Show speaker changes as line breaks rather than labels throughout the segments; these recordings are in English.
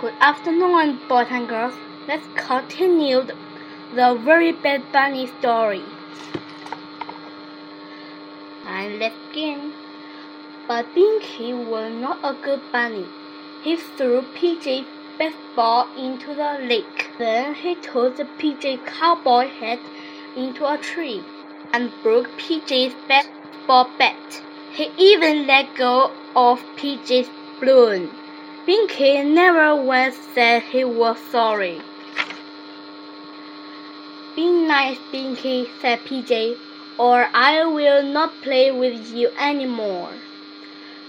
Good afternoon, boys and girls. Let's continue the very bad bunny story. And let's begin. But Binky was not a good bunny. He threw PJ's baseball into the lake. Then he tossed the PJ cowboy hat into a tree and broke PJ's baseball bat. He even let go of PJ's balloon. Binky never once said he was sorry. Be nice, Binky, said PJ, or I will not play with you anymore.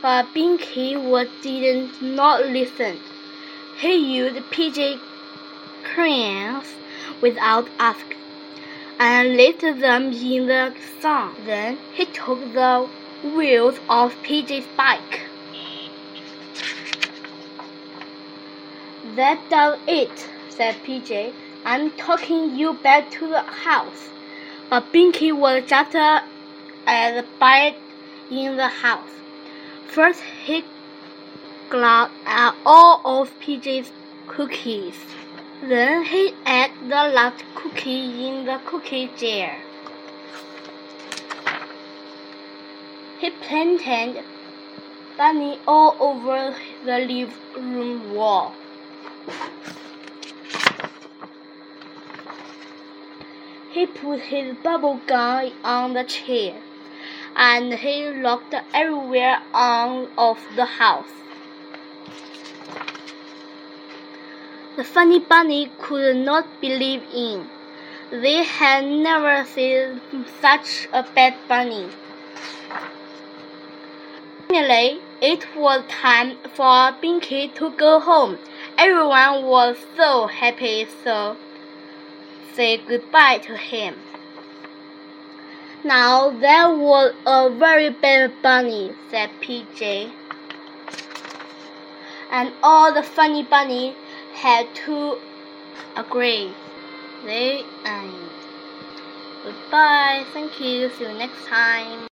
But Binky was didn't not listen. He used PJ crayons without asking and left them in the sun. Then he took the wheels off PJ's bike. That does it, said PJ. I'm taking you back to the house. But Binky was just uh, as bad in the house. First, he gobbled at all of PJ's cookies. Then he ate the last cookie in the cookie jar. He planted bunny all over the living room wall. He put his bubble gum on the chair, and he looked everywhere out of the house. The Funnybunny could not believe in. They had never seen such a bad bunny. Finally, it was time for Binky to go home. Everyone was so happy, so say goodbye to him. Now that was a very bad bunny, said PJ. And all the Funnybunny had to agree. They end. Goodbye. Thank you. See you next time.